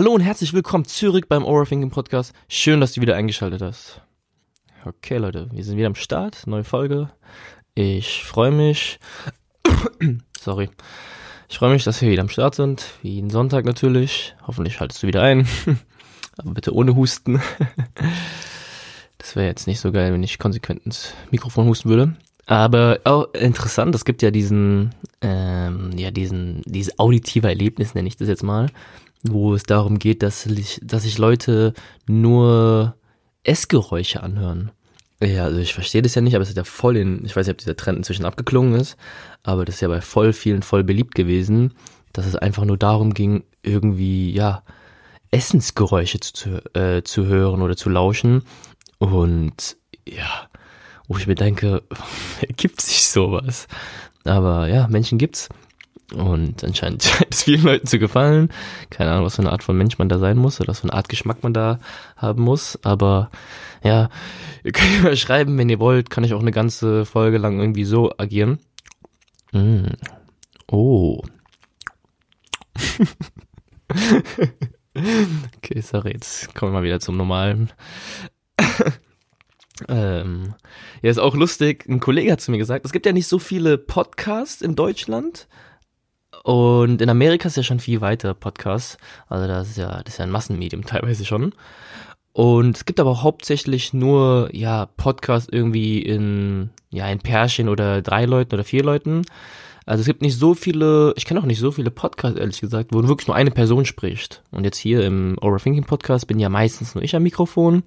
Hallo und herzlich willkommen zurück beim Overthinking Podcast. Schön, dass du wieder eingeschaltet hast. Okay, Leute, wir sind wieder am Start. Neue Folge. Ich freue mich. Sorry. Ich freue mich, dass wir wieder am Start sind. Wie jeden Sonntag natürlich. Hoffentlich haltest du wieder ein. Aber bitte ohne Husten. das wäre jetzt nicht so geil, wenn ich konsequent ins Mikrofon husten würde. Aber auch interessant, es gibt ja diesen, ähm, ja, diesen, dieses auditive Erlebnis, nenne ich das jetzt mal wo es darum geht, dass, ich, dass sich Leute nur Essgeräusche anhören. Ja, also ich verstehe das ja nicht, aber es ist ja voll in, ich weiß nicht, ob dieser Trend inzwischen abgeklungen ist, aber das ist ja bei voll vielen voll beliebt gewesen, dass es einfach nur darum ging, irgendwie, ja, Essensgeräusche zu, äh, zu hören oder zu lauschen. Und ja, wo ich mir denke, gibt sich sowas? Aber ja, Menschen gibt's. Und anscheinend scheint es vielen Leuten zu gefallen. Keine Ahnung, was für eine Art von Mensch man da sein muss oder was für eine Art Geschmack man da haben muss. Aber ja, ihr könnt mir schreiben, wenn ihr wollt, kann ich auch eine ganze Folge lang irgendwie so agieren. Mm. Oh. okay, sorry, jetzt kommen wir mal wieder zum Normalen. ähm, ja, ist auch lustig. Ein Kollege hat zu mir gesagt, es gibt ja nicht so viele Podcasts in Deutschland. Und in Amerika ist ja schon viel weiter Podcasts. Also das ist ja, das ist ja ein Massenmedium teilweise schon. Und es gibt aber hauptsächlich nur, ja, Podcasts irgendwie in, ja, in Pärchen oder drei Leuten oder vier Leuten. Also es gibt nicht so viele, ich kenne auch nicht so viele Podcasts, ehrlich gesagt, wo wirklich nur eine Person spricht. Und jetzt hier im Overthinking Podcast bin ja meistens nur ich am Mikrofon.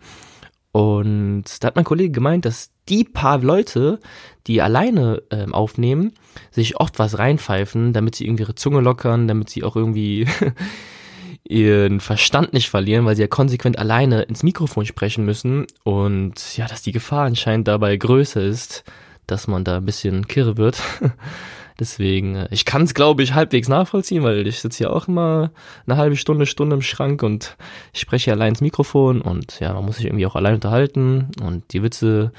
Und da hat mein Kollege gemeint, dass die paar Leute, die alleine ähm, aufnehmen, sich oft was reinpfeifen, damit sie irgendwie ihre Zunge lockern, damit sie auch irgendwie ihren Verstand nicht verlieren, weil sie ja konsequent alleine ins Mikrofon sprechen müssen. Und ja, dass die Gefahr anscheinend dabei größer ist, dass man da ein bisschen kirre wird. Deswegen, äh, ich kann es, glaube ich, halbwegs nachvollziehen, weil ich sitze hier auch immer eine halbe Stunde, Stunde im Schrank und ich spreche allein ins Mikrofon und ja, man muss sich irgendwie auch allein unterhalten und die Witze,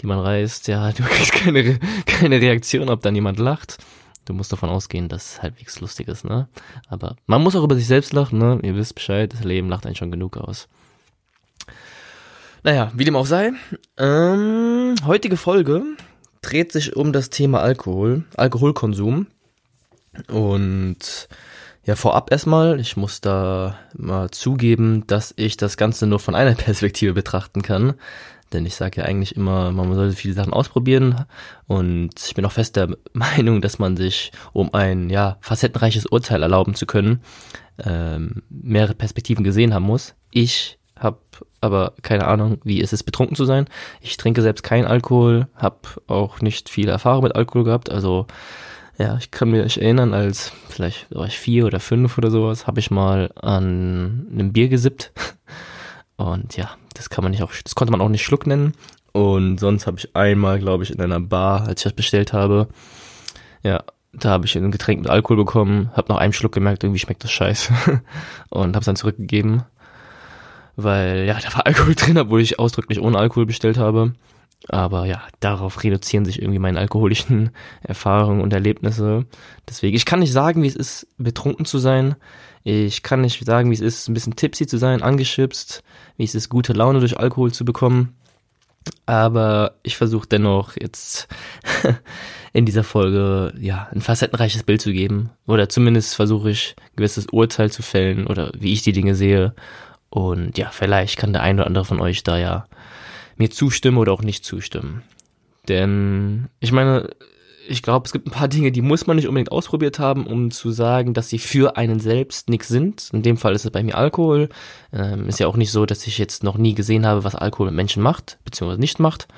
die man reißt, ja, du kriegst keine, keine Reaktion, ob dann jemand lacht. Du musst davon ausgehen, dass es halbwegs lustig ist, ne? Aber man muss auch über sich selbst lachen, ne? Ihr wisst Bescheid, das Leben lacht einen schon genug aus. Naja, wie dem auch sei. Ähm, heutige Folge dreht sich um das Thema Alkohol, Alkoholkonsum. Und ja, vorab erstmal, ich muss da mal zugeben, dass ich das Ganze nur von einer Perspektive betrachten kann. Denn ich sage ja eigentlich immer, man sollte viele Sachen ausprobieren. Und ich bin auch fest der Meinung, dass man sich, um ein ja, facettenreiches Urteil erlauben zu können, ähm, mehrere Perspektiven gesehen haben muss. Ich habe aber keine Ahnung, wie ist es betrunken zu sein. Ich trinke selbst keinen Alkohol, habe auch nicht viel Erfahrung mit Alkohol gehabt. Also ja, ich kann mich erinnern, als vielleicht war ich vier oder fünf oder sowas, habe ich mal an einem Bier gesippt. Und ja, das kann man nicht auch, das konnte man auch nicht Schluck nennen. Und sonst habe ich einmal, glaube ich, in einer Bar, als ich das bestellt habe, ja, da habe ich ein Getränk mit Alkohol bekommen, habe nach einem Schluck gemerkt, irgendwie schmeckt das scheiße und habe es dann zurückgegeben weil ja, da war Alkohol drin, obwohl ich ausdrücklich ohne Alkohol bestellt habe. Aber ja, darauf reduzieren sich irgendwie meine alkoholischen Erfahrungen und Erlebnisse. Deswegen, ich kann nicht sagen, wie es ist, betrunken zu sein. Ich kann nicht sagen, wie es ist, ein bisschen tipsy zu sein, angeschipst, wie es ist, gute Laune durch Alkohol zu bekommen. Aber ich versuche dennoch jetzt in dieser Folge ja ein facettenreiches Bild zu geben. Oder zumindest versuche ich ein gewisses Urteil zu fällen oder wie ich die Dinge sehe und ja, vielleicht kann der eine oder andere von euch da ja mir zustimmen oder auch nicht zustimmen. Denn ich meine, ich glaube, es gibt ein paar Dinge, die muss man nicht unbedingt ausprobiert haben, um zu sagen, dass sie für einen selbst nichts sind. In dem Fall ist es bei mir Alkohol. Ähm, ist ja auch nicht so, dass ich jetzt noch nie gesehen habe, was Alkohol mit Menschen macht, beziehungsweise nicht macht.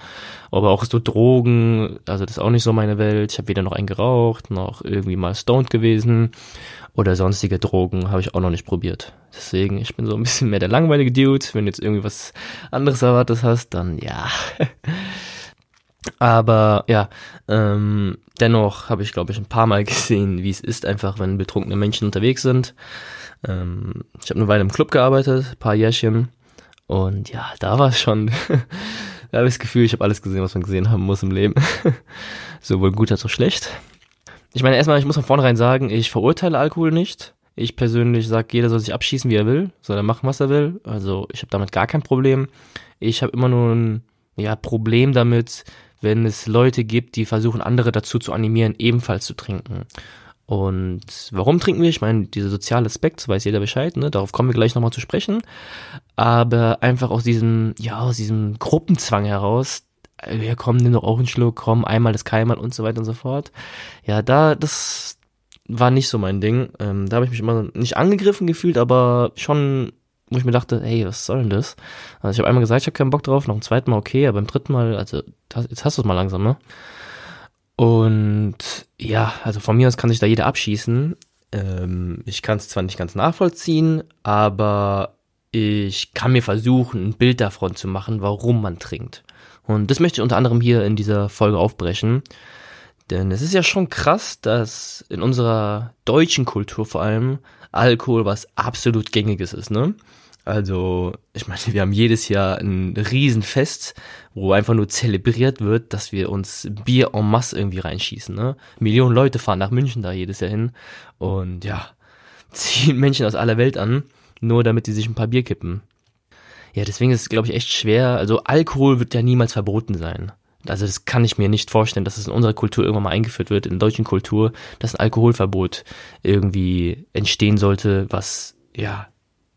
Aber auch so Drogen, also das ist auch nicht so meine Welt. Ich habe weder noch einen geraucht, noch irgendwie mal stoned gewesen oder sonstige Drogen habe ich auch noch nicht probiert. Deswegen, ich bin so ein bisschen mehr der langweilige Dude. Wenn du jetzt irgendwie was anderes erwartet hast, dann ja. Aber ja, ähm, dennoch habe ich, glaube ich, ein paar Mal gesehen, wie es ist, einfach wenn betrunkene Menschen unterwegs sind. Ähm, ich habe eine Weile im Club gearbeitet, ein paar Jährchen. Und ja, da war es schon, da habe ich das Gefühl, ich habe alles gesehen, was man gesehen haben muss im Leben. Sowohl gut als auch schlecht. Ich meine, erstmal, ich muss von vornherein sagen, ich verurteile Alkohol nicht. Ich persönlich sage, jeder soll sich abschießen, wie er will, soll er machen, was er will. Also ich habe damit gar kein Problem. Ich habe immer nur ein ja, Problem damit, wenn es Leute gibt, die versuchen, andere dazu zu animieren, ebenfalls zu trinken. Und warum trinken wir? Ich meine, dieser soziale Aspekt, weiß jeder Bescheid, ne? Darauf kommen wir gleich nochmal zu sprechen. Aber einfach aus diesem, ja, aus diesem Gruppenzwang heraus, äh, ja komm, nimm doch auch einen Schluck, komm, einmal das keinmal und so weiter und so fort. Ja, da, das war nicht so mein Ding. Ähm, da habe ich mich immer nicht angegriffen gefühlt, aber schon wo ich mir dachte, hey, was soll denn das? Also ich habe einmal gesagt, ich habe keinen Bock drauf, noch ein zweites Mal okay, aber beim dritten Mal, also jetzt hast du es mal langsam, ne? Und ja, also von mir aus kann sich da jeder abschießen. Ähm, ich kann es zwar nicht ganz nachvollziehen, aber ich kann mir versuchen, ein Bild davon zu machen, warum man trinkt. Und das möchte ich unter anderem hier in dieser Folge aufbrechen. Denn es ist ja schon krass, dass in unserer deutschen Kultur vor allem Alkohol was absolut gängiges ist, ne? Also, ich meine, wir haben jedes Jahr ein Riesenfest, wo einfach nur zelebriert wird, dass wir uns Bier en masse irgendwie reinschießen, ne? Millionen Leute fahren nach München da jedes Jahr hin und ja, ziehen Menschen aus aller Welt an, nur damit die sich ein paar Bier kippen. Ja, deswegen ist es, glaube ich, echt schwer. Also, Alkohol wird ja niemals verboten sein. Also das kann ich mir nicht vorstellen, dass es in unserer Kultur irgendwann mal eingeführt wird, in der deutschen Kultur, dass ein Alkoholverbot irgendwie entstehen sollte, was ja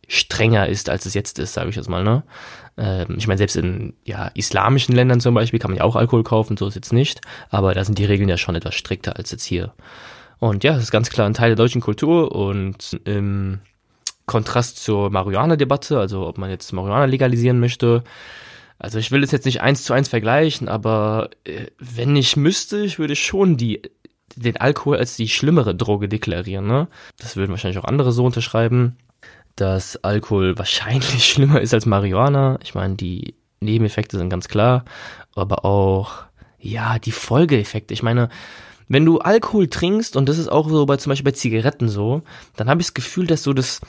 strenger ist, als es jetzt ist, sage ich jetzt mal. Ne? Ähm, ich meine, selbst in ja, islamischen Ländern zum Beispiel kann man ja auch Alkohol kaufen, so ist jetzt nicht, aber da sind die Regeln ja schon etwas strikter als jetzt hier. Und ja, das ist ganz klar ein Teil der deutschen Kultur und im Kontrast zur Marihuana-Debatte, also ob man jetzt Marihuana legalisieren möchte, also ich will es jetzt nicht eins zu eins vergleichen, aber äh, wenn ich müsste, ich würde schon die den Alkohol als die schlimmere Droge deklarieren. Ne? Das würden wahrscheinlich auch andere so unterschreiben, dass Alkohol wahrscheinlich schlimmer ist als Marihuana. Ich meine, die Nebeneffekte sind ganz klar, aber auch ja die Folgeeffekte. Ich meine, wenn du Alkohol trinkst und das ist auch so bei zum Beispiel bei Zigaretten so, dann habe ich das Gefühl, dass so das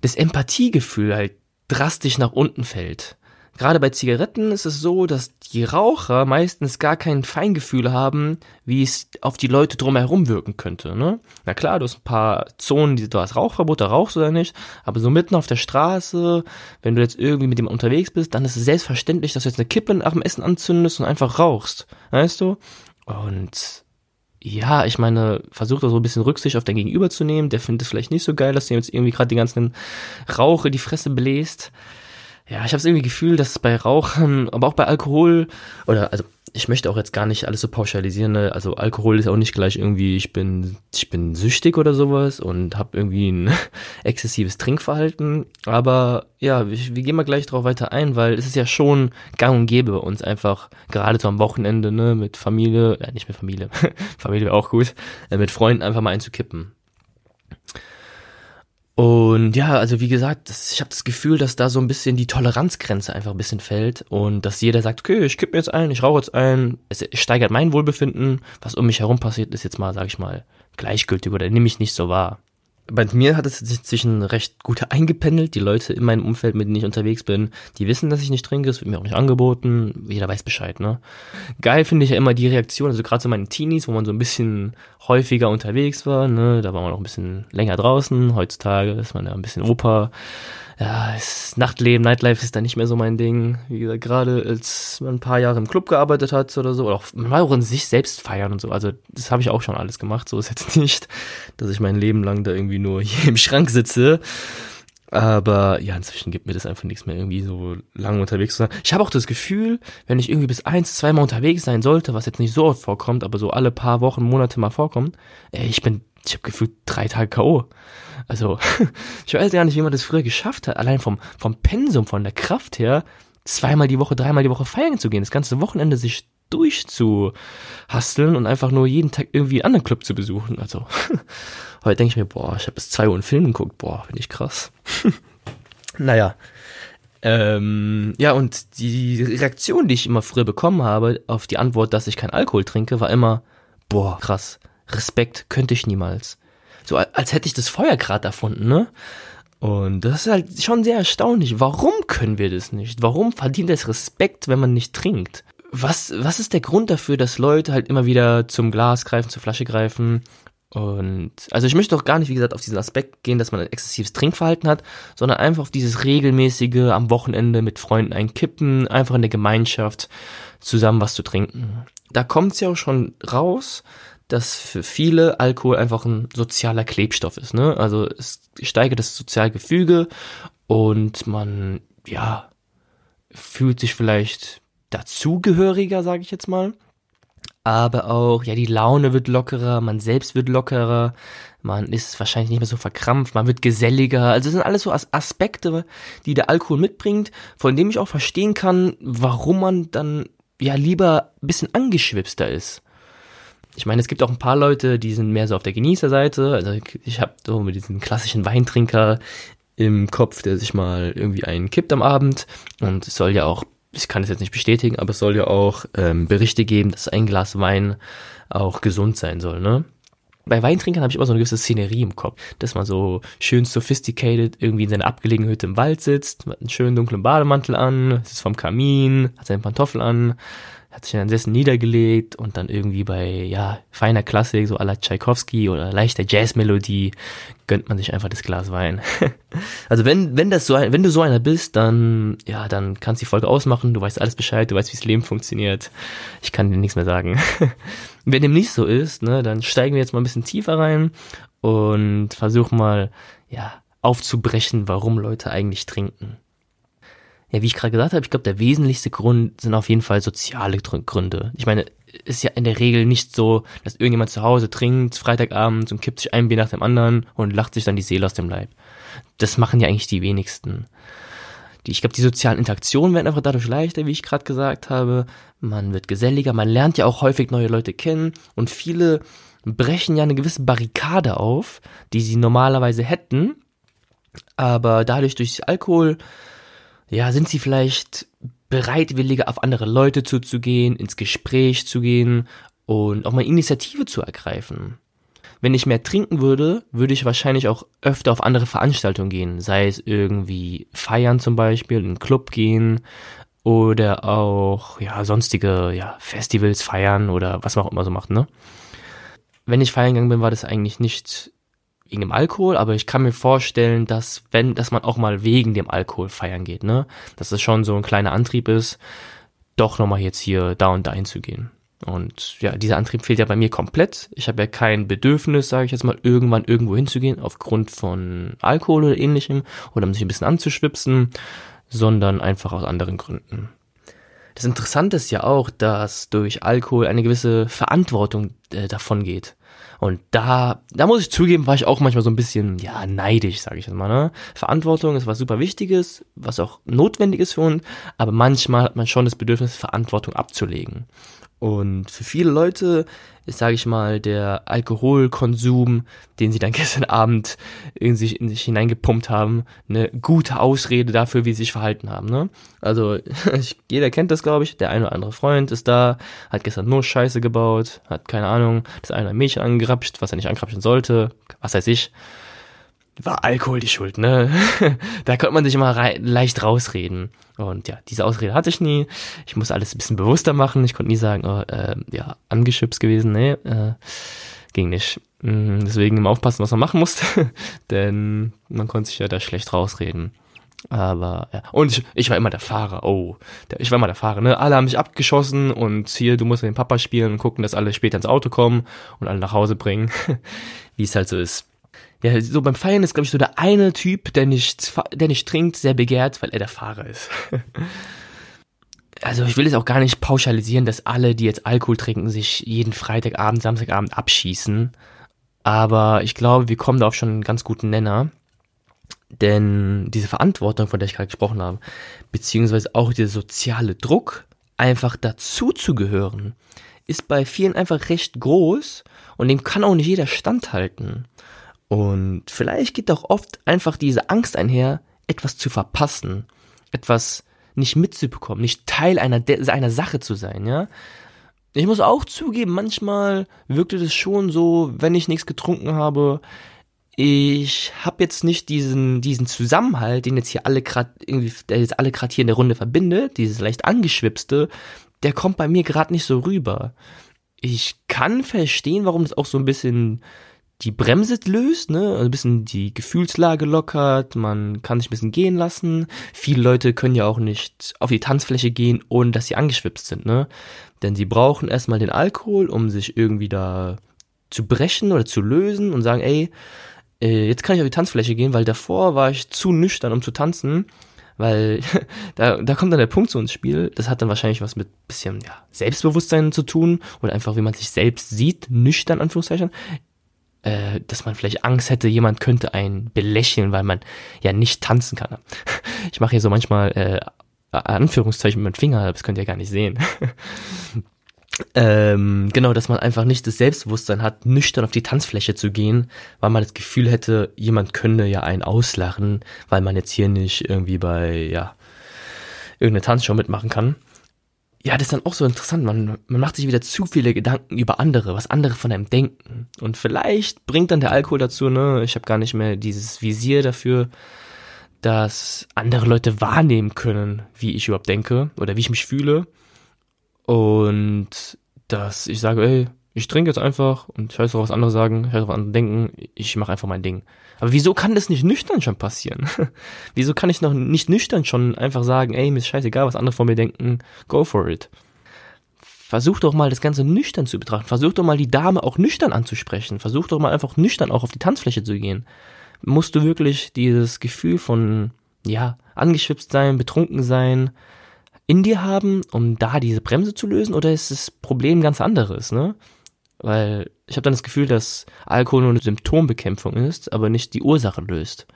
das Empathiegefühl halt drastisch nach unten fällt. Gerade bei Zigaretten ist es so, dass die Raucher meistens gar kein Feingefühl haben, wie es auf die Leute drumherum wirken könnte. Ne? Na klar, du hast ein paar Zonen, die du hast Rauchverbot, da rauchst du oder nicht, aber so mitten auf der Straße, wenn du jetzt irgendwie mit dem unterwegs bist, dann ist es selbstverständlich, dass du jetzt eine Kippe nach dem Essen anzündest und einfach rauchst. Weißt du? Und ja, ich meine, versuch da so ein bisschen Rücksicht auf dein Gegenüber zu nehmen. Der findet es vielleicht nicht so geil, dass du jetzt irgendwie gerade die ganzen Rauch in die Fresse bläst ja, ich habe es irgendwie Gefühl, dass bei Rauchern, aber auch bei Alkohol oder also ich möchte auch jetzt gar nicht alles so pauschalisieren. Ne? Also Alkohol ist auch nicht gleich irgendwie, ich bin ich bin süchtig oder sowas und habe irgendwie ein exzessives Trinkverhalten. Aber ja, wir, wir gehen mal gleich drauf weiter ein, weil es ist ja schon Gang und Gäbe bei uns einfach gerade so am Wochenende ne mit Familie, ja nicht mit Familie, Familie wäre auch gut, äh, mit Freunden einfach mal einzukippen. Und ja, also wie gesagt, das, ich habe das Gefühl, dass da so ein bisschen die Toleranzgrenze einfach ein bisschen fällt und dass jeder sagt, okay, ich kipp mir jetzt ein, ich rauche jetzt ein, es steigert mein Wohlbefinden, was um mich herum passiert, ist jetzt mal, sag ich mal, gleichgültig oder nehme ich nicht so wahr bei mir hat es sich zwischen recht gut eingependelt. Die Leute in meinem Umfeld, mit denen ich unterwegs bin, die wissen, dass ich nicht trinke. Es wird mir auch nicht angeboten. Jeder weiß Bescheid, ne? Geil finde ich ja immer die Reaktion, also gerade so meine Teenies, wo man so ein bisschen häufiger unterwegs war, ne? Da war man auch ein bisschen länger draußen. Heutzutage ist man ja ein bisschen Opa ja, das Nachtleben, Nightlife ist da nicht mehr so mein Ding. Wie gesagt, gerade als man ein paar Jahre im Club gearbeitet hat oder so, oder auch, man war auch in sich selbst feiern und so. Also, das habe ich auch schon alles gemacht. So ist jetzt nicht, dass ich mein Leben lang da irgendwie nur hier im Schrank sitze. Aber ja, inzwischen gibt mir das einfach nichts mehr, irgendwie so lange unterwegs zu sein. Ich habe auch das Gefühl, wenn ich irgendwie bis eins, zweimal unterwegs sein sollte, was jetzt nicht so oft vorkommt, aber so alle paar Wochen, Monate mal vorkommt, ey, ich bin, ich habe gefühlt drei Tage K.O. Also, ich weiß gar nicht, wie man das früher geschafft hat, allein vom, vom Pensum, von der Kraft her, zweimal die Woche, dreimal die Woche feiern zu gehen, das ganze Wochenende sich durchzuhasteln und einfach nur jeden Tag irgendwie einen anderen Club zu besuchen. Also, heute denke ich mir, boah, ich habe bis zwei Uhr einen Film geguckt, boah, finde ich krass. naja. Ähm, ja, und die Reaktion, die ich immer früher bekommen habe auf die Antwort, dass ich kein Alkohol trinke, war immer, boah, krass, Respekt könnte ich niemals. So als hätte ich das Feuer gerade erfunden, ne? Und das ist halt schon sehr erstaunlich. Warum können wir das nicht? Warum verdient es Respekt, wenn man nicht trinkt? Was, was ist der Grund dafür, dass Leute halt immer wieder zum Glas greifen, zur Flasche greifen Und also ich möchte doch gar nicht, wie gesagt, auf diesen Aspekt gehen, dass man ein exzessives Trinkverhalten hat, sondern einfach auf dieses regelmäßige am Wochenende mit Freunden einkippen, einfach in der Gemeinschaft zusammen was zu trinken. Da kommt es ja auch schon raus, dass für viele Alkohol einfach ein sozialer Klebstoff ist. Ne? Also es steigert das Sozialgefüge und man, ja, fühlt sich vielleicht dazugehöriger, sage ich jetzt mal. Aber auch, ja, die Laune wird lockerer, man selbst wird lockerer, man ist wahrscheinlich nicht mehr so verkrampft, man wird geselliger. Also das sind alles so Aspekte, die der Alkohol mitbringt, von dem ich auch verstehen kann, warum man dann ja lieber ein bisschen angeschwipster ist. Ich meine, es gibt auch ein paar Leute, die sind mehr so auf der Genießerseite. Also ich habe so mit diesem klassischen Weintrinker im Kopf, der sich mal irgendwie einen kippt am Abend. Und es soll ja auch, ich kann es jetzt nicht bestätigen, aber es soll ja auch ähm, Berichte geben, dass ein Glas Wein auch gesund sein soll, ne? Bei Weintrinkern habe ich immer so eine gewisse Szenerie im Kopf, dass man so schön sophisticated irgendwie in seiner abgelegenen Hütte im Wald sitzt, mit einem schönen dunklen Bademantel an, sitzt vom Kamin, hat seine Pantoffel an, hat sich dann Sessel niedergelegt und dann irgendwie bei, ja, feiner Klassik, so à la Tchaikovsky oder leichter Jazzmelodie, gönnt man sich einfach das Glas Wein. also wenn, wenn das so wenn du so einer bist, dann, ja, dann kannst du die Folge ausmachen, du weißt alles Bescheid, du weißt, wie das Leben funktioniert. Ich kann dir nichts mehr sagen. wenn dem nicht so ist, ne, dann steigen wir jetzt mal ein bisschen tiefer rein und versuchen mal, ja, aufzubrechen, warum Leute eigentlich trinken ja, wie ich gerade gesagt habe, ich glaube, der wesentlichste Grund sind auf jeden Fall soziale Gründe. Ich meine, ist ja in der Regel nicht so, dass irgendjemand zu Hause trinkt, Freitagabend und kippt sich ein Bier nach dem anderen und lacht sich dann die Seele aus dem Leib. Das machen ja eigentlich die wenigsten. Ich glaube, die sozialen Interaktionen werden einfach dadurch leichter, wie ich gerade gesagt habe. Man wird geselliger, man lernt ja auch häufig neue Leute kennen und viele brechen ja eine gewisse Barrikade auf, die sie normalerweise hätten, aber dadurch durch Alkohol ja, sind sie vielleicht bereitwilliger auf andere Leute zuzugehen, ins Gespräch zu gehen und auch mal Initiative zu ergreifen. Wenn ich mehr trinken würde, würde ich wahrscheinlich auch öfter auf andere Veranstaltungen gehen, sei es irgendwie feiern zum Beispiel, in einen Club gehen oder auch ja sonstige ja Festivals feiern oder was man auch immer so macht, ne? Wenn ich feiern gegangen bin, war das eigentlich nicht wegen dem Alkohol, aber ich kann mir vorstellen, dass wenn, dass man auch mal wegen dem Alkohol feiern geht, ne? Dass es schon so ein kleiner Antrieb ist, doch nochmal jetzt hier da und da hinzugehen. Und ja, dieser Antrieb fehlt ja bei mir komplett. Ich habe ja kein Bedürfnis, sage ich jetzt mal, irgendwann irgendwo hinzugehen, aufgrund von Alkohol oder ähnlichem, oder um sich ein bisschen anzuschwipsen, sondern einfach aus anderen Gründen. Das Interessante ist ja auch, dass durch Alkohol eine gewisse Verantwortung äh, davon geht. Und da, da muss ich zugeben, war ich auch manchmal so ein bisschen, ja, neidisch, sage ich jetzt mal. Ne? Verantwortung ist was super Wichtiges, was auch notwendig ist für uns, aber manchmal hat man schon das Bedürfnis, Verantwortung abzulegen. Und für viele Leute ist, sage ich mal, der Alkoholkonsum, den sie dann gestern Abend in sich, in sich hineingepumpt haben, eine gute Ausrede dafür, wie sie sich verhalten haben. Ne? Also jeder kennt das, glaube ich. Der eine oder andere Freund ist da, hat gestern nur Scheiße gebaut, hat keine Ahnung, das eine Mädchen angerapscht, was er nicht angrapschen sollte, was weiß ich war Alkohol die Schuld, ne? da konnte man sich immer leicht rausreden. Und ja, diese Ausrede hatte ich nie. Ich muss alles ein bisschen bewusster machen. Ich konnte nie sagen, oh, äh, ja, angeschubst gewesen, ne? Äh, ging nicht. Mhm, deswegen immer aufpassen, was man machen musste. Denn man konnte sich ja da schlecht rausreden. Aber ja. Und ich, ich war immer der Fahrer. Oh, der, ich war immer der Fahrer. Ne? Alle haben mich abgeschossen und hier, du musst mit dem Papa spielen und gucken, dass alle später ins Auto kommen und alle nach Hause bringen. Wie es halt so ist ja, so beim Feiern ist, glaube ich, so der eine Typ, der nicht, der nicht trinkt, sehr begehrt, weil er der Fahrer ist. also ich will jetzt auch gar nicht pauschalisieren, dass alle, die jetzt Alkohol trinken, sich jeden Freitagabend, Samstagabend abschießen. Aber ich glaube, wir kommen da auf schon einen ganz guten Nenner. Denn diese Verantwortung, von der ich gerade gesprochen habe, beziehungsweise auch dieser soziale Druck, einfach dazu zu gehören, ist bei vielen einfach recht groß und dem kann auch nicht jeder standhalten. Und vielleicht geht auch oft einfach diese Angst einher, etwas zu verpassen, etwas nicht mitzubekommen, nicht Teil einer, einer Sache zu sein, ja. Ich muss auch zugeben, manchmal wirkte es schon so, wenn ich nichts getrunken habe, ich habe jetzt nicht diesen diesen Zusammenhalt, den jetzt hier alle gerade irgendwie, der jetzt alle gerade hier in der Runde verbindet, dieses leicht angeschwipste, der kommt bei mir gerade nicht so rüber. Ich kann verstehen, warum das auch so ein bisschen die Bremse löst, ne, also ein bisschen die Gefühlslage lockert, man kann sich ein bisschen gehen lassen. Viele Leute können ja auch nicht auf die Tanzfläche gehen, ohne dass sie angeschwipst sind, ne? Denn sie brauchen erstmal den Alkohol, um sich irgendwie da zu brechen oder zu lösen und sagen, ey, äh, jetzt kann ich auf die Tanzfläche gehen, weil davor war ich zu nüchtern, um zu tanzen. Weil da, da kommt dann der Punkt zu ins Spiel. Das hat dann wahrscheinlich was mit bisschen ja, Selbstbewusstsein zu tun oder einfach, wie man sich selbst sieht, nüchtern, Anführungszeichen äh, dass man vielleicht Angst hätte, jemand könnte einen belächeln, weil man ja nicht tanzen kann. Ich mache hier so manchmal äh, Anführungszeichen mit meinem Finger, das könnt ihr gar nicht sehen. ähm, genau, dass man einfach nicht das Selbstbewusstsein hat, nüchtern auf die Tanzfläche zu gehen, weil man das Gefühl hätte, jemand könnte ja einen auslachen, weil man jetzt hier nicht irgendwie bei, ja, irgendeine Tanzshow mitmachen kann ja, das ist dann auch so interessant. Man, man macht sich wieder zu viele Gedanken über andere, was andere von einem denken. Und vielleicht bringt dann der Alkohol dazu, ne, ich habe gar nicht mehr dieses Visier dafür, dass andere Leute wahrnehmen können, wie ich überhaupt denke oder wie ich mich fühle. Und dass ich sage, ey, ich trinke jetzt einfach und ich weiß auch, was andere sagen, auch, was andere denken, ich mache einfach mein Ding. Aber wieso kann das nicht nüchtern schon passieren? wieso kann ich noch nicht nüchtern schon einfach sagen, ey, mir ist scheißegal, was andere von mir denken, go for it. Versuch doch mal das Ganze nüchtern zu betrachten. Versuch doch mal die Dame auch nüchtern anzusprechen. Versuch doch mal einfach nüchtern auch auf die Tanzfläche zu gehen. Musst du wirklich dieses Gefühl von, ja, angeschwipst sein, betrunken sein, in dir haben, um da diese Bremse zu lösen? Oder ist das Problem ganz anderes, ne? Weil ich habe dann das Gefühl, dass Alkohol nur eine Symptombekämpfung ist, aber nicht die Ursache löst.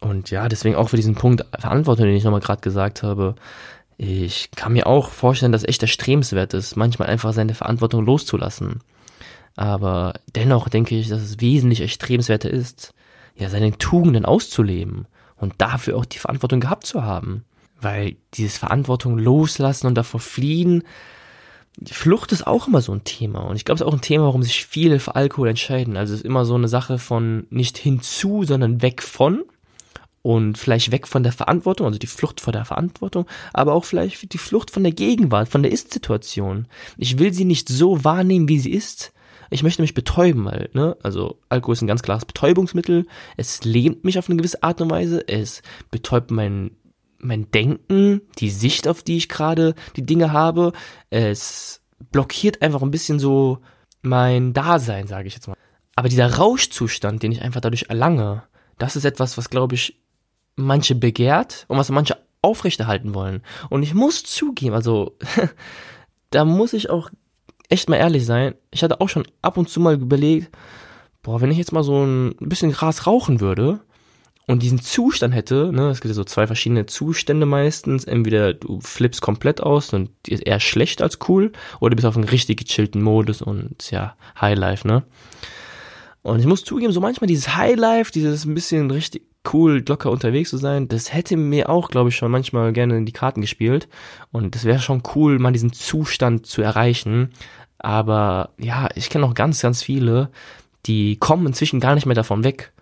Und ja, deswegen auch für diesen Punkt Verantwortung, den ich nochmal gerade gesagt habe. Ich kann mir auch vorstellen, dass echt erstrebenswert ist, manchmal einfach seine Verantwortung loszulassen. Aber dennoch denke ich, dass es wesentlich erstrebenswerter ist, ja, seine Tugenden auszuleben und dafür auch die Verantwortung gehabt zu haben. Weil dieses Verantwortung loslassen und davor fliehen, Flucht ist auch immer so ein Thema. Und ich glaube, es ist auch ein Thema, warum sich viele für Alkohol entscheiden. Also es ist immer so eine Sache von nicht hinzu, sondern weg von. Und vielleicht weg von der Verantwortung, also die Flucht vor der Verantwortung, aber auch vielleicht die Flucht von der Gegenwart, von der Ist-Situation. Ich will sie nicht so wahrnehmen, wie sie ist. Ich möchte mich betäuben, weil, ne, also Alkohol ist ein ganz klares Betäubungsmittel. Es lähmt mich auf eine gewisse Art und Weise. Es betäubt mein mein Denken, die Sicht, auf die ich gerade die Dinge habe, es blockiert einfach ein bisschen so mein Dasein, sage ich jetzt mal. Aber dieser Rauschzustand, den ich einfach dadurch erlange, das ist etwas, was, glaube ich, manche begehrt und was manche aufrechterhalten wollen. Und ich muss zugeben, also da muss ich auch echt mal ehrlich sein. Ich hatte auch schon ab und zu mal überlegt, boah, wenn ich jetzt mal so ein bisschen Gras rauchen würde, und diesen Zustand hätte, ne, es gibt ja so zwei verschiedene Zustände meistens, entweder du flippst komplett aus und ist eher schlecht als cool, oder du bist auf einem richtig gechillten Modus und ja, Highlife, ne. Und ich muss zugeben, so manchmal dieses Highlife, dieses ein bisschen richtig cool, locker unterwegs zu sein, das hätte mir auch, glaube ich, schon manchmal gerne in die Karten gespielt. Und das wäre schon cool, mal diesen Zustand zu erreichen. Aber ja, ich kenne auch ganz, ganz viele, die kommen inzwischen gar nicht mehr davon weg.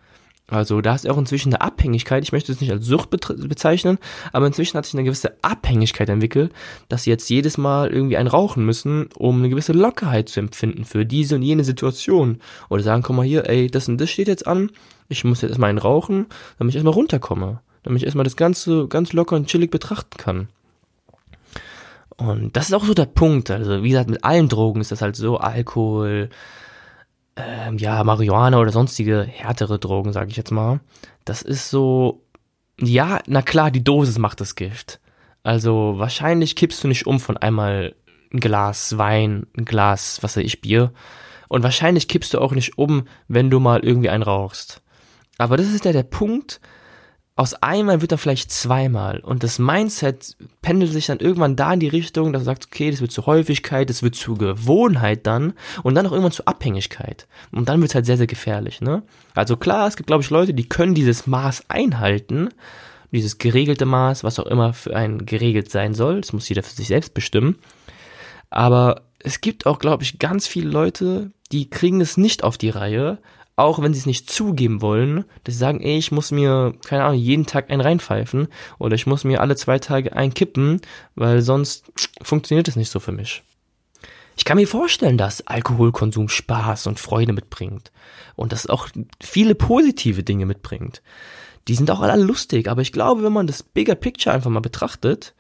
Also da ist auch inzwischen eine Abhängigkeit, ich möchte es nicht als Sucht bezeichnen, aber inzwischen hat sich eine gewisse Abhängigkeit entwickelt, dass sie jetzt jedes Mal irgendwie ein rauchen müssen, um eine gewisse Lockerheit zu empfinden für diese und jene Situation. Oder sagen, komm mal hier, ey, das und das steht jetzt an, ich muss jetzt erstmal einen rauchen, damit ich erstmal runterkomme, damit ich erstmal das Ganze ganz locker und chillig betrachten kann. Und das ist auch so der Punkt, also wie gesagt, mit allen Drogen ist das halt so, Alkohol, ähm, ja, Marihuana oder sonstige härtere Drogen, sage ich jetzt mal. Das ist so, ja, na klar, die Dosis macht das Gift. Also wahrscheinlich kippst du nicht um von einmal ein Glas Wein, ein Glas, was weiß ich, Bier. Und wahrscheinlich kippst du auch nicht um, wenn du mal irgendwie einen rauchst. Aber das ist ja der Punkt, aus einmal wird er vielleicht zweimal. Und das Mindset pendelt sich dann irgendwann da in die Richtung, dass du sagst, okay, das wird zur Häufigkeit, das wird zur Gewohnheit dann und dann auch irgendwann zur Abhängigkeit. Und dann wird es halt sehr, sehr gefährlich, ne? Also klar, es gibt, glaube ich, Leute, die können dieses Maß einhalten, dieses geregelte Maß, was auch immer für einen geregelt sein soll. Das muss jeder für sich selbst bestimmen. Aber es gibt auch, glaube ich, ganz viele Leute, die kriegen es nicht auf die Reihe, auch wenn sie es nicht zugeben wollen, dass sie sagen, ey, ich muss mir, keine Ahnung, jeden Tag einen reinpfeifen oder ich muss mir alle zwei Tage einen kippen, weil sonst funktioniert es nicht so für mich. Ich kann mir vorstellen, dass Alkoholkonsum Spaß und Freude mitbringt und das auch viele positive Dinge mitbringt. Die sind auch alle lustig, aber ich glaube, wenn man das Bigger Picture einfach mal betrachtet,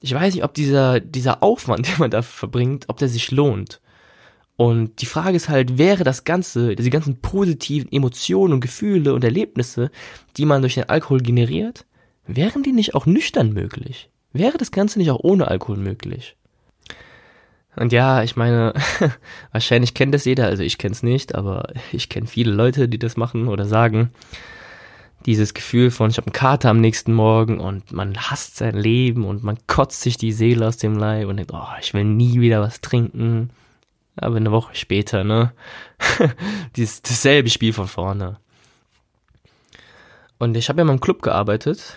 ich weiß nicht, ob dieser, dieser Aufwand, den man da verbringt, ob der sich lohnt. Und die Frage ist halt, wäre das Ganze, diese ganzen positiven Emotionen und Gefühle und Erlebnisse, die man durch den Alkohol generiert, wären die nicht auch nüchtern möglich? Wäre das Ganze nicht auch ohne Alkohol möglich? Und ja, ich meine, wahrscheinlich kennt das jeder, also ich kenne es nicht, aber ich kenne viele Leute, die das machen oder sagen. Dieses Gefühl von, ich habe einen Kater am nächsten Morgen und man hasst sein Leben und man kotzt sich die Seele aus dem Leib und denkt, oh, ich will nie wieder was trinken. Aber eine Woche später, ne? Dieses, dasselbe Spiel von vorne. Und ich habe ja mal im Club gearbeitet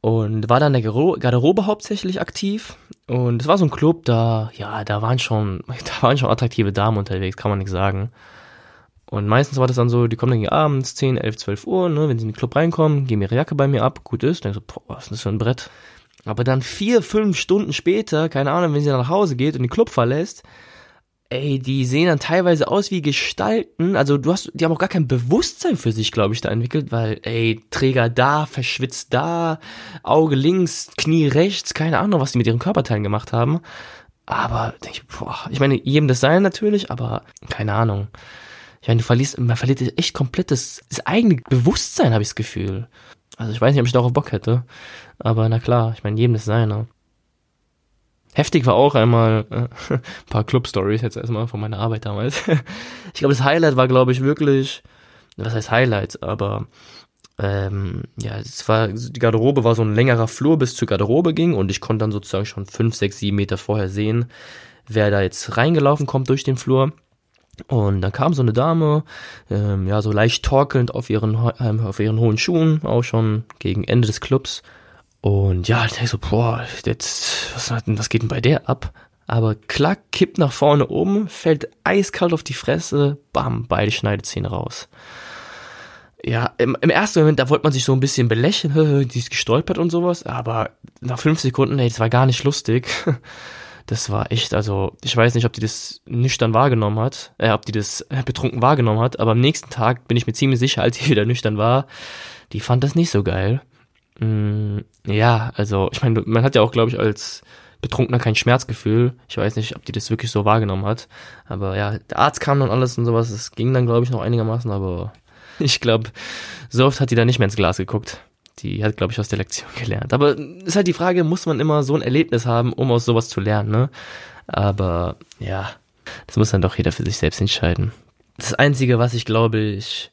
und war dann in der Garderobe hauptsächlich aktiv. Und es war so ein Club, da, ja, da waren schon, da waren schon attraktive Damen unterwegs, kann man nicht sagen. Und meistens war das dann so, die kommen dann hier abends, 10, 11, 12 Uhr, ne, wenn sie in den Club reinkommen, geben ihre Jacke bei mir ab, gut ist, dann so, boah, was ist das für ein Brett? Aber dann vier, fünf Stunden später, keine Ahnung, wenn sie dann nach Hause geht und den Club verlässt, ey, die sehen dann teilweise aus wie Gestalten. Also du hast, die haben auch gar kein Bewusstsein für sich, glaube ich, da entwickelt, weil, ey, Träger da, verschwitzt da, Auge links, Knie rechts, keine Ahnung, was die mit ihren Körperteilen gemacht haben. Aber, denk ich, boah, ich meine, jedem das sein natürlich, aber keine Ahnung. Ich meine, du verlierst, man verliert echt komplett das, das eigene Bewusstsein, habe ich das Gefühl. Also ich weiß nicht, ob ich darauf Bock hätte. Aber na klar, ich meine, jedem das seine. Heftig war auch einmal äh, ein paar Club-Stories jetzt erstmal von meiner Arbeit damals. ich glaube, das Highlight war, glaube ich, wirklich, was heißt Highlight, aber ähm, ja, es war, die Garderobe war so ein längerer Flur bis zur Garderobe ging und ich konnte dann sozusagen schon fünf, sechs, sieben Meter vorher sehen, wer da jetzt reingelaufen kommt durch den Flur. Und dann kam so eine Dame, ähm, ja, so leicht torkelnd auf ihren, ähm, auf ihren hohen Schuhen, auch schon gegen Ende des Clubs und ja, ich denke so, boah, jetzt, was, was geht denn bei der ab? Aber klack, kippt nach vorne um, fällt eiskalt auf die Fresse, bam, beide Schneidezähne raus. Ja, im, im ersten Moment, da wollte man sich so ein bisschen belächeln, die ist gestolpert und sowas, aber nach fünf Sekunden, ey, das war gar nicht lustig. Das war echt, also, ich weiß nicht, ob die das nüchtern wahrgenommen hat, äh, ob die das betrunken wahrgenommen hat, aber am nächsten Tag bin ich mir ziemlich sicher, als sie wieder nüchtern war, die fand das nicht so geil. Mm, ja, also ich meine, man hat ja auch, glaube ich, als Betrunkener kein Schmerzgefühl. Ich weiß nicht, ob die das wirklich so wahrgenommen hat. Aber ja, der Arzt kam dann alles und sowas. Es ging dann, glaube ich, noch einigermaßen, aber ich glaube, so oft hat die da nicht mehr ins Glas geguckt. Die hat, glaube ich, aus der Lektion gelernt. Aber ist halt die Frage, muss man immer so ein Erlebnis haben, um aus sowas zu lernen, ne? Aber ja, das muss dann doch jeder für sich selbst entscheiden. Das Einzige, was ich glaube ich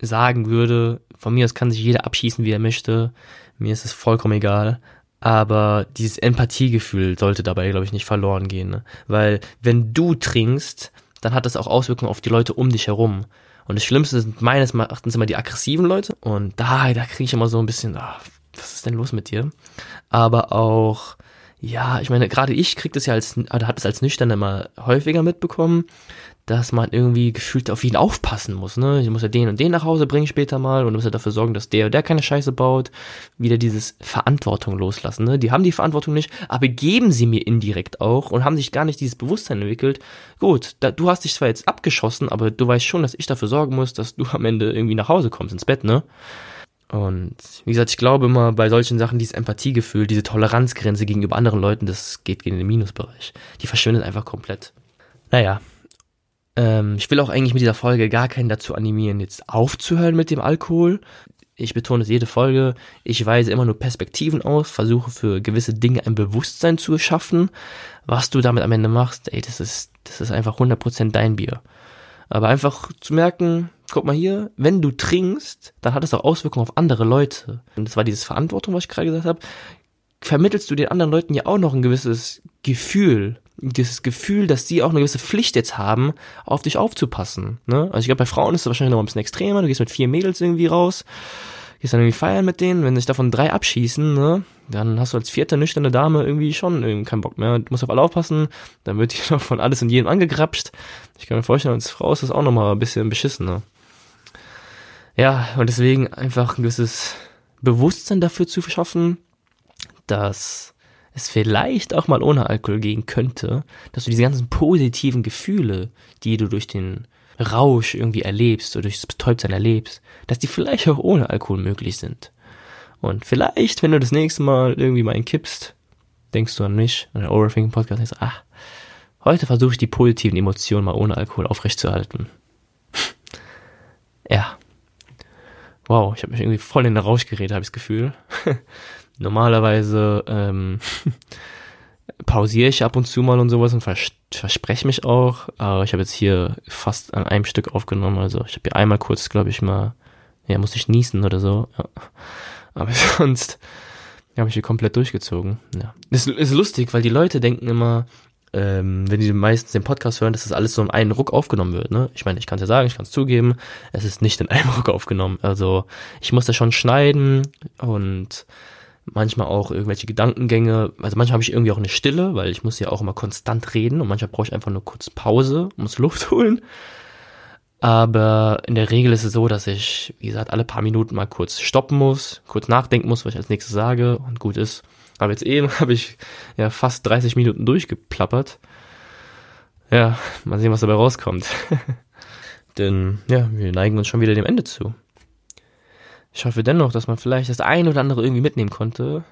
sagen würde, von mir aus kann sich jeder abschießen, wie er möchte. Mir ist es vollkommen egal. Aber dieses Empathiegefühl sollte dabei, glaube ich, nicht verloren gehen. Ne? Weil wenn du trinkst, dann hat das auch Auswirkungen auf die Leute um dich herum. Und das Schlimmste sind meines Erachtens immer die aggressiven Leute. Und da, da kriege ich immer so ein bisschen, ach, was ist denn los mit dir? Aber auch, ja, ich meine, gerade ich krieg das ja als, oder hat es als Nüchtern immer häufiger mitbekommen, dass man irgendwie gefühlt auf ihn aufpassen muss, ne? Ich muss ja den und den nach Hause bringen später mal und muss ja dafür sorgen, dass der und der keine Scheiße baut. Wieder dieses Verantwortung loslassen, ne? Die haben die Verantwortung nicht, aber geben sie mir indirekt auch und haben sich gar nicht dieses Bewusstsein entwickelt. Gut, da, du hast dich zwar jetzt abgeschossen, aber du weißt schon, dass ich dafür sorgen muss, dass du am Ende irgendwie nach Hause kommst ins Bett, ne? Und wie gesagt, ich glaube immer bei solchen Sachen, dieses Empathiegefühl, diese Toleranzgrenze gegenüber anderen Leuten, das geht in den Minusbereich. Die verschwindet einfach komplett. Naja, ähm, ich will auch eigentlich mit dieser Folge gar keinen dazu animieren, jetzt aufzuhören mit dem Alkohol. Ich betone es jede Folge. Ich weise immer nur Perspektiven aus, versuche für gewisse Dinge ein Bewusstsein zu schaffen. Was du damit am Ende machst, ey, das ist, das ist einfach 100% dein Bier. Aber einfach zu merken, guck mal hier, wenn du trinkst, dann hat das auch Auswirkungen auf andere Leute. Und das war dieses Verantwortung, was ich gerade gesagt habe. Vermittelst du den anderen Leuten ja auch noch ein gewisses Gefühl dieses Gefühl, dass die auch eine gewisse Pflicht jetzt haben, auf dich aufzupassen. Ne? Also ich glaube, bei Frauen ist es wahrscheinlich noch ein bisschen extremer. Du gehst mit vier Mädels irgendwie raus, gehst dann irgendwie feiern mit denen. Wenn sich davon drei abschießen, ne, dann hast du als vierte nüchterne Dame irgendwie schon irgendwie keinen Bock mehr. Du musst auf alle aufpassen. Dann wird die noch von alles und jedem angegrapscht. Ich kann mir vorstellen, als Frau ist das auch nochmal ein bisschen beschissen. Ne? Ja, und deswegen einfach ein gewisses Bewusstsein dafür zu verschaffen, dass es vielleicht auch mal ohne Alkohol gehen könnte, dass du diese ganzen positiven Gefühle, die du durch den Rausch irgendwie erlebst oder durch das Betäubtsein erlebst, dass die vielleicht auch ohne Alkohol möglich sind. Und vielleicht, wenn du das nächste Mal irgendwie mal kippst, denkst du an mich, an den Overthinking Podcast, denkst, ach, heute versuche ich die positiven Emotionen mal ohne Alkohol aufrechtzuerhalten. ja. Wow, ich habe mich irgendwie voll in den Rausch geredet, habe ich das Gefühl. Normalerweise ähm, pausiere ich ab und zu mal und sowas und vers verspreche mich auch. Aber ich habe jetzt hier fast an einem Stück aufgenommen. Also ich habe hier einmal kurz, glaube ich, mal, ja, muss ich niesen oder so. Ja. Aber sonst habe ich hier komplett durchgezogen. Ja. Das ist lustig, weil die Leute denken immer, ähm, wenn die meistens den Podcast hören, dass das alles so in einen Ruck aufgenommen wird. Ne? Ich meine, ich kann es ja sagen, ich kann es zugeben, es ist nicht in einem Ruck aufgenommen. Also ich muss das schon schneiden und manchmal auch irgendwelche Gedankengänge. Also manchmal habe ich irgendwie auch eine Stille, weil ich muss ja auch immer konstant reden und manchmal brauche ich einfach nur kurz Pause, muss Luft holen. Aber in der Regel ist es so, dass ich, wie gesagt, alle paar Minuten mal kurz stoppen muss, kurz nachdenken muss, was ich als nächstes sage und gut ist. Aber jetzt eben habe ich ja fast 30 Minuten durchgeplappert. Ja, mal sehen, was dabei rauskommt. Denn ja, wir neigen uns schon wieder dem Ende zu. Ich hoffe dennoch, dass man vielleicht das eine oder andere irgendwie mitnehmen konnte.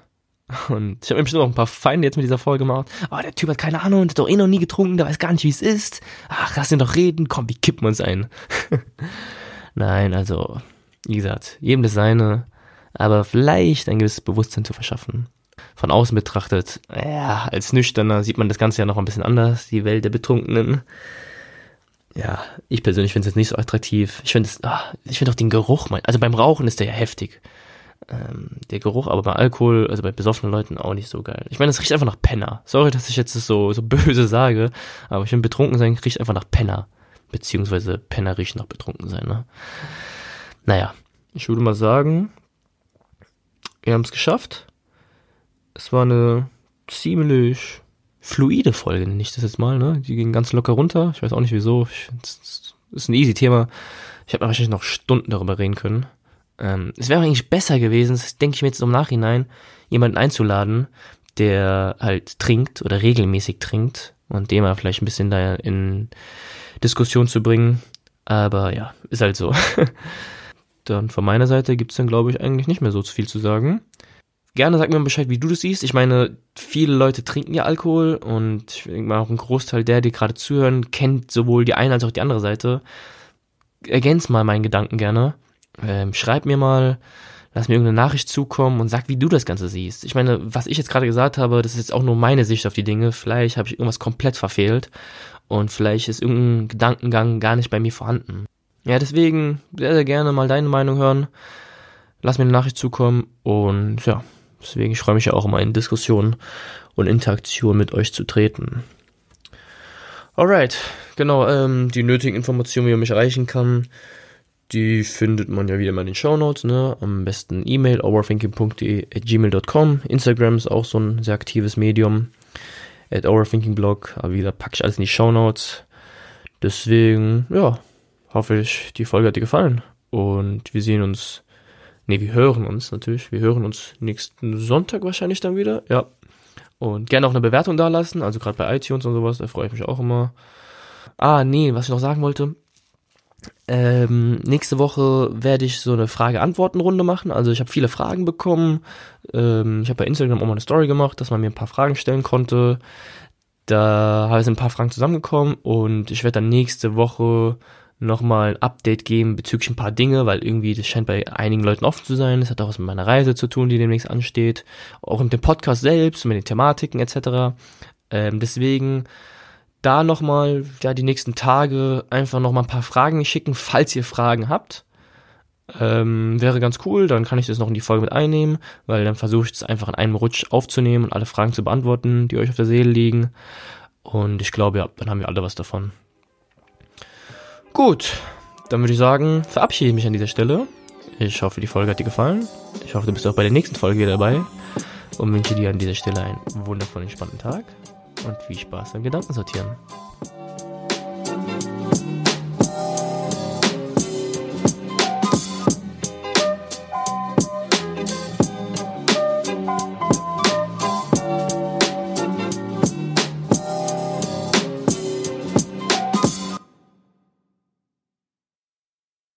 Und ich habe bestimmt auch ein paar Feinde jetzt mit dieser Folge gemacht. Oh, der Typ hat keine Ahnung, hat doch eh noch nie getrunken, der weiß gar nicht, wie es ist. Ach, lass ihn doch reden, komm, wie kippen wir uns ein. Nein, also, wie gesagt, jedem das seine, aber vielleicht ein gewisses Bewusstsein zu verschaffen. Von außen betrachtet, ja, als Nüchterner sieht man das Ganze ja noch ein bisschen anders, die Welt der Betrunkenen ja, ich persönlich finde es jetzt nicht so attraktiv. Ich finde es, ah, ich finde auch den Geruch, also beim Rauchen ist der ja heftig. Ähm, der Geruch, aber bei Alkohol, also bei besoffenen Leuten auch nicht so geil. Ich meine, es riecht einfach nach Penner. Sorry, dass ich jetzt das so, so böse sage, aber ich finde, betrunken sein riecht einfach nach Penner. Beziehungsweise Penner riechen nach betrunken sein, ne? Naja, ich würde mal sagen, wir haben es geschafft. Es war eine ziemlich fluide Folge, nenne ich das jetzt mal, ne? Die ging ganz locker runter. Ich weiß auch nicht wieso. das ist ein easy Thema. Ich habe wahrscheinlich noch Stunden darüber reden können. Ähm, es wäre eigentlich besser gewesen, das denke ich mir jetzt im Nachhinein, jemanden einzuladen, der halt trinkt oder regelmäßig trinkt und dem mal vielleicht ein bisschen da in Diskussion zu bringen. Aber ja, ist halt so. dann von meiner Seite gibt's dann, glaube ich, eigentlich nicht mehr so viel zu sagen. Gerne sag mir Bescheid, wie du das siehst. Ich meine, viele Leute trinken ja Alkohol und ich denke mal auch ein Großteil der, die gerade zuhören, kennt sowohl die eine als auch die andere Seite. Ergänz mal meinen Gedanken gerne. Ähm, schreib mir mal, lass mir irgendeine Nachricht zukommen und sag, wie du das Ganze siehst. Ich meine, was ich jetzt gerade gesagt habe, das ist jetzt auch nur meine Sicht auf die Dinge. Vielleicht habe ich irgendwas komplett verfehlt und vielleicht ist irgendein Gedankengang gar nicht bei mir vorhanden. Ja, deswegen sehr, sehr gerne mal deine Meinung hören. Lass mir eine Nachricht zukommen und ja, Deswegen ich freue mich ja auch immer in Diskussionen und Interaktion mit euch zu treten. Alright, genau, ähm, die nötigen Informationen, wie man mich erreichen kann, die findet man ja wieder mal in den Show Notes, ne? Am besten E-Mail overthinking.de@gmail.com. Instagram ist auch so ein sehr aktives Medium. At overthinkingblog, aber wieder packe ich alles in die Show Notes. Deswegen, ja, hoffe ich, die Folge hat dir gefallen. Und wir sehen uns Ne, wir hören uns natürlich. Wir hören uns nächsten Sonntag wahrscheinlich dann wieder. Ja. Und gerne auch eine Bewertung da lassen. Also gerade bei iTunes und sowas, da freue ich mich auch immer. Ah, nee, was ich noch sagen wollte. Ähm, nächste Woche werde ich so eine Frage-Antworten-Runde machen. Also ich habe viele Fragen bekommen. Ähm, ich habe bei Instagram auch mal eine Story gemacht, dass man mir ein paar Fragen stellen konnte. Da ich ein paar Fragen zusammengekommen und ich werde dann nächste Woche nochmal ein Update geben bezüglich ein paar Dinge, weil irgendwie das scheint bei einigen Leuten offen zu sein. Das hat auch was mit meiner Reise zu tun, die demnächst ansteht. Auch mit dem Podcast selbst, mit den Thematiken etc. Ähm, deswegen da nochmal, ja, die nächsten Tage einfach nochmal ein paar Fragen schicken, falls ihr Fragen habt. Ähm, wäre ganz cool, dann kann ich das noch in die Folge mit einnehmen, weil dann versuche ich es einfach in einem Rutsch aufzunehmen und alle Fragen zu beantworten, die euch auf der Seele liegen. Und ich glaube, ja, dann haben wir alle was davon. Gut, dann würde ich sagen, verabschiede ich mich an dieser Stelle. Ich hoffe, die Folge hat dir gefallen. Ich hoffe, du bist auch bei der nächsten Folge wieder dabei und wünsche dir an dieser Stelle einen wundervollen, entspannten Tag und viel Spaß beim Gedankensortieren.